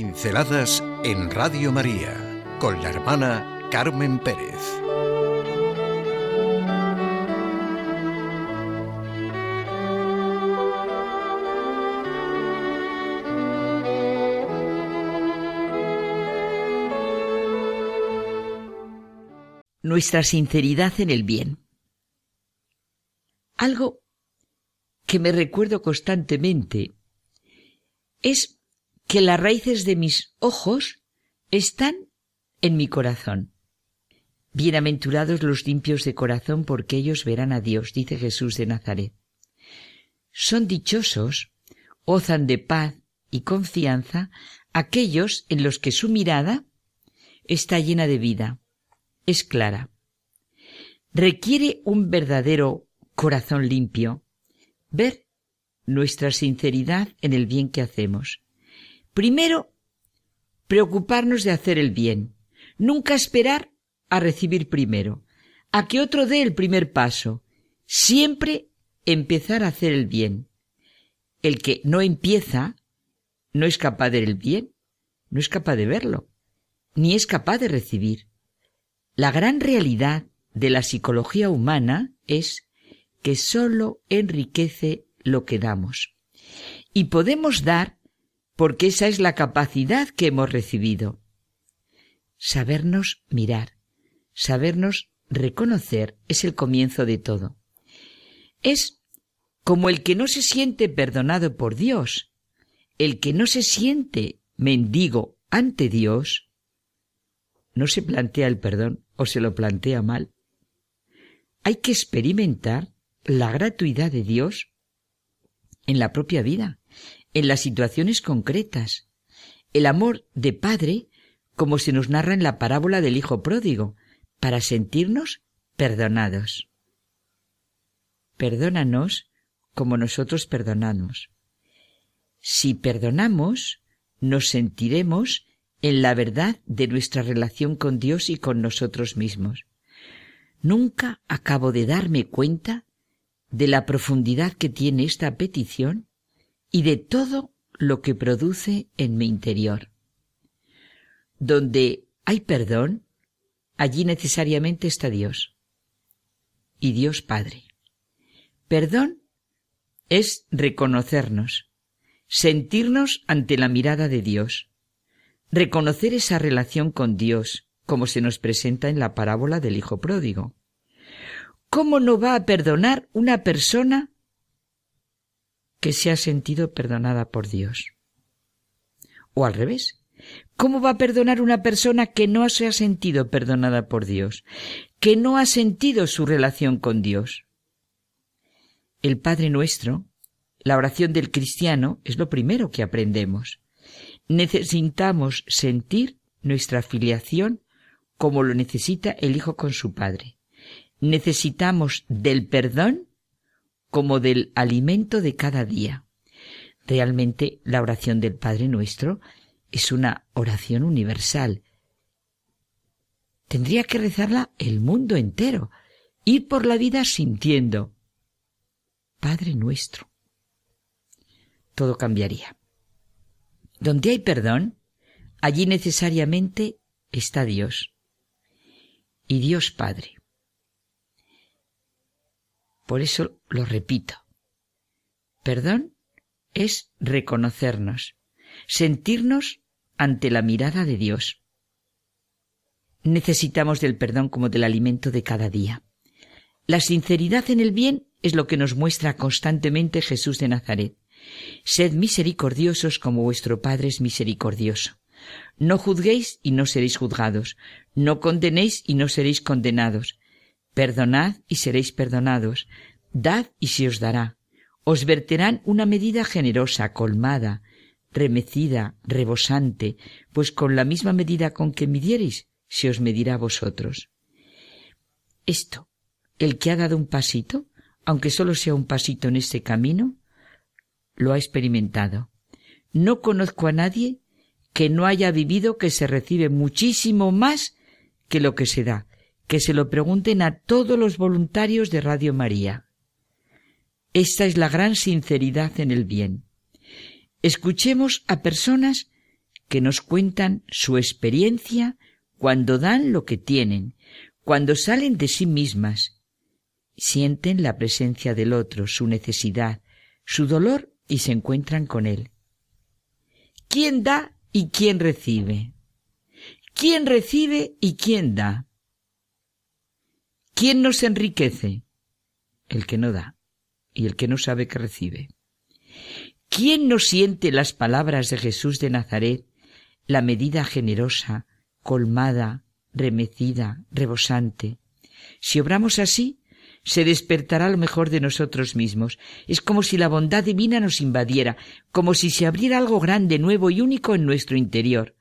Pinceladas en Radio María con la hermana Carmen Pérez. Nuestra sinceridad en el bien. Algo que me recuerdo constantemente es que las raíces de mis ojos están en mi corazón. Bienaventurados los limpios de corazón, porque ellos verán a Dios, dice Jesús de Nazaret. Son dichosos, gozan de paz y confianza aquellos en los que su mirada está llena de vida, es clara. Requiere un verdadero corazón limpio ver nuestra sinceridad en el bien que hacemos. Primero, preocuparnos de hacer el bien. Nunca esperar a recibir primero, a que otro dé el primer paso. Siempre empezar a hacer el bien. El que no empieza no es capaz de ver el bien, no es capaz de verlo, ni es capaz de recibir. La gran realidad de la psicología humana es que sólo enriquece lo que damos. Y podemos dar porque esa es la capacidad que hemos recibido. Sabernos mirar, sabernos reconocer es el comienzo de todo. Es como el que no se siente perdonado por Dios, el que no se siente mendigo ante Dios, no se plantea el perdón o se lo plantea mal. Hay que experimentar la gratuidad de Dios en la propia vida, en las situaciones concretas. El amor de Padre, como se nos narra en la parábola del Hijo Pródigo, para sentirnos perdonados. Perdónanos como nosotros perdonamos. Si perdonamos, nos sentiremos en la verdad de nuestra relación con Dios y con nosotros mismos. Nunca acabo de darme cuenta de la profundidad que tiene esta petición y de todo lo que produce en mi interior. Donde hay perdón, allí necesariamente está Dios y Dios Padre. Perdón es reconocernos, sentirnos ante la mirada de Dios, reconocer esa relación con Dios, como se nos presenta en la parábola del Hijo Pródigo. ¿Cómo no va a perdonar una persona que se ha sentido perdonada por Dios? O al revés, ¿cómo va a perdonar una persona que no se ha sentido perdonada por Dios, que no ha sentido su relación con Dios? El Padre nuestro, la oración del cristiano, es lo primero que aprendemos. Necesitamos sentir nuestra filiación como lo necesita el Hijo con su Padre necesitamos del perdón como del alimento de cada día. Realmente la oración del Padre Nuestro es una oración universal. Tendría que rezarla el mundo entero, ir por la vida sintiendo, Padre Nuestro. Todo cambiaría. Donde hay perdón, allí necesariamente está Dios. Y Dios Padre. Por eso lo repito. Perdón es reconocernos, sentirnos ante la mirada de Dios. Necesitamos del perdón como del alimento de cada día. La sinceridad en el bien es lo que nos muestra constantemente Jesús de Nazaret. Sed misericordiosos como vuestro Padre es misericordioso. No juzguéis y no seréis juzgados. No condenéis y no seréis condenados. Perdonad y seréis perdonados. Dad y se os dará. Os verterán una medida generosa, colmada, remecida, rebosante, pues con la misma medida con que midiereis, se os medirá a vosotros. Esto, el que ha dado un pasito, aunque solo sea un pasito en este camino, lo ha experimentado. No conozco a nadie que no haya vivido que se recibe muchísimo más que lo que se da, que se lo pregunten a todos los voluntarios de Radio María. Esta es la gran sinceridad en el bien. Escuchemos a personas que nos cuentan su experiencia cuando dan lo que tienen, cuando salen de sí mismas, sienten la presencia del otro, su necesidad, su dolor y se encuentran con él. ¿Quién da y quién recibe? ¿Quién recibe y quién da? ¿Quién nos enriquece? El que no da y el que no sabe que recibe. ¿Quién no siente las palabras de Jesús de Nazaret, la medida generosa, colmada, remecida, rebosante? Si obramos así, se despertará lo mejor de nosotros mismos. Es como si la bondad divina nos invadiera, como si se abriera algo grande, nuevo y único en nuestro interior.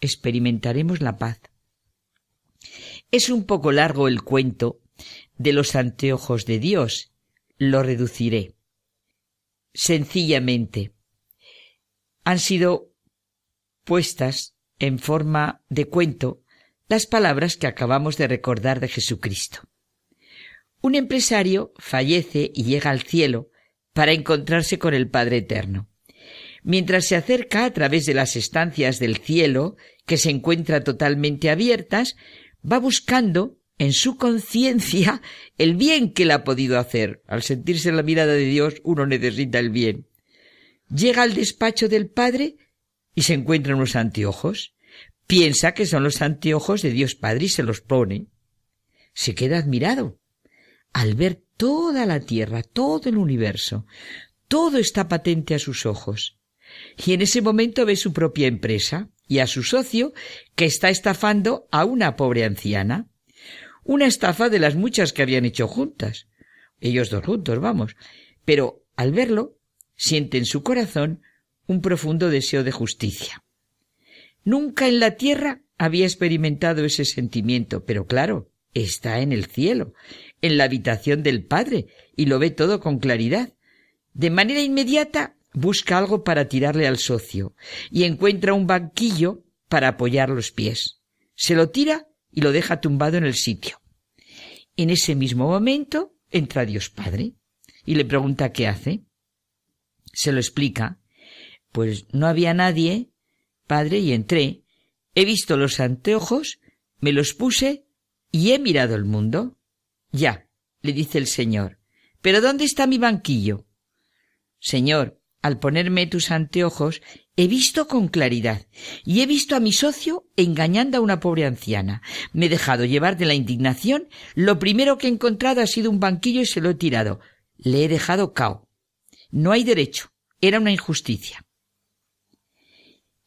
Experimentaremos la paz. Es un poco largo el cuento de los anteojos de Dios. Lo reduciré sencillamente han sido puestas en forma de cuento las palabras que acabamos de recordar de Jesucristo. Un empresario fallece y llega al cielo para encontrarse con el Padre Eterno. Mientras se acerca a través de las estancias del cielo, que se encuentra totalmente abiertas, va buscando en su conciencia el bien que le ha podido hacer. Al sentirse la mirada de Dios, uno necesita el bien. Llega al despacho del Padre y se encuentra unos anteojos. Piensa que son los anteojos de Dios Padre y se los pone. Se queda admirado al ver toda la tierra, todo el universo. Todo está patente a sus ojos. Y en ese momento ve su propia empresa y a su socio que está estafando a una pobre anciana una estafa de las muchas que habían hecho juntas. Ellos dos juntos, vamos. Pero al verlo, siente en su corazón un profundo deseo de justicia. Nunca en la tierra había experimentado ese sentimiento, pero claro, está en el cielo, en la habitación del Padre, y lo ve todo con claridad. De manera inmediata busca algo para tirarle al socio, y encuentra un banquillo para apoyar los pies. Se lo tira y lo deja tumbado en el sitio. En ese mismo momento entra Dios Padre y le pregunta qué hace. Se lo explica. Pues no había nadie, Padre, y entré. He visto los anteojos, me los puse y he mirado el mundo. Ya, le dice el Señor. Pero ¿dónde está mi banquillo? Señor, al ponerme tus anteojos, he visto con claridad y he visto a mi socio engañando a una pobre anciana. Me he dejado llevar de la indignación. Lo primero que he encontrado ha sido un banquillo y se lo he tirado. Le he dejado cao. No hay derecho. Era una injusticia.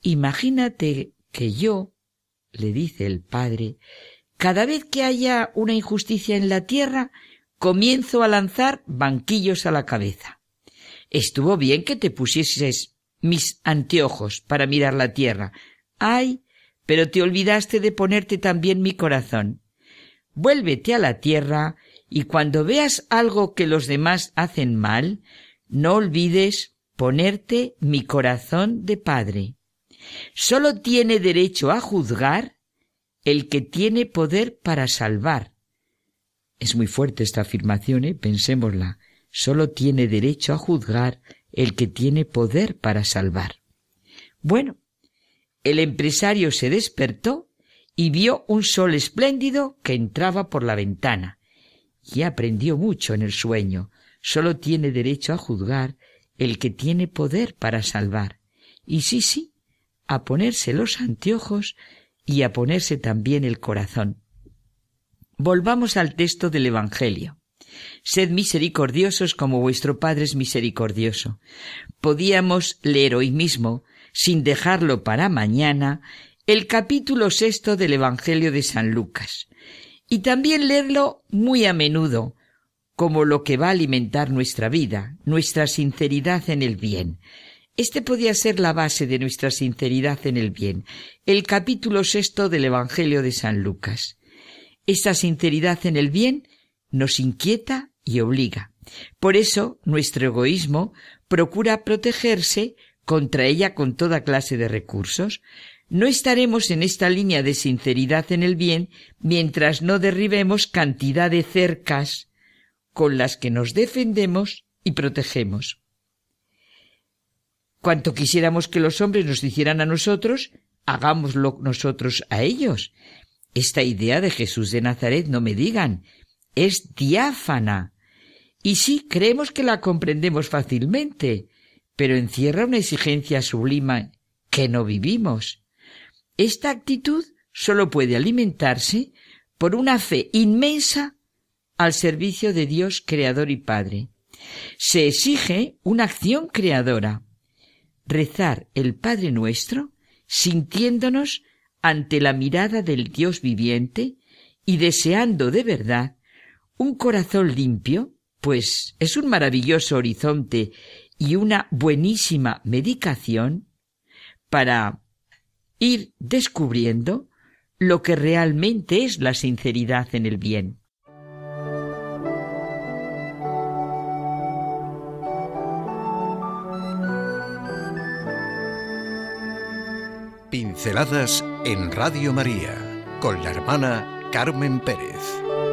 Imagínate que yo, le dice el padre, cada vez que haya una injusticia en la tierra, comienzo a lanzar banquillos a la cabeza. Estuvo bien que te pusieses mis anteojos para mirar la tierra. Ay, pero te olvidaste de ponerte también mi corazón. Vuélvete a la tierra y cuando veas algo que los demás hacen mal, no olvides ponerte mi corazón de padre. Solo tiene derecho a juzgar el que tiene poder para salvar. Es muy fuerte esta afirmación, ¿eh? pensémosla solo tiene derecho a juzgar el que tiene poder para salvar. Bueno, el empresario se despertó y vio un sol espléndido que entraba por la ventana. Y aprendió mucho en el sueño. Solo tiene derecho a juzgar el que tiene poder para salvar. Y sí, sí, a ponerse los anteojos y a ponerse también el corazón. Volvamos al texto del Evangelio. Sed misericordiosos como vuestro Padre es misericordioso. Podíamos leer hoy mismo, sin dejarlo para mañana, el capítulo sexto del Evangelio de San Lucas, y también leerlo muy a menudo, como lo que va a alimentar nuestra vida, nuestra sinceridad en el bien. Este podía ser la base de nuestra sinceridad en el bien, el capítulo sexto del Evangelio de San Lucas. Esta sinceridad en el bien nos inquieta y obliga. Por eso nuestro egoísmo procura protegerse contra ella con toda clase de recursos. No estaremos en esta línea de sinceridad en el bien mientras no derribemos cantidad de cercas con las que nos defendemos y protegemos. Cuanto quisiéramos que los hombres nos hicieran a nosotros, hagámoslo nosotros a ellos. Esta idea de Jesús de Nazaret, no me digan, es diáfana. Y sí, creemos que la comprendemos fácilmente, pero encierra una exigencia sublime que no vivimos. Esta actitud solo puede alimentarse por una fe inmensa al servicio de Dios Creador y Padre. Se exige una acción creadora. Rezar el Padre nuestro sintiéndonos ante la mirada del Dios viviente y deseando de verdad un corazón limpio, pues es un maravilloso horizonte y una buenísima medicación para ir descubriendo lo que realmente es la sinceridad en el bien. Pinceladas en Radio María con la hermana Carmen Pérez.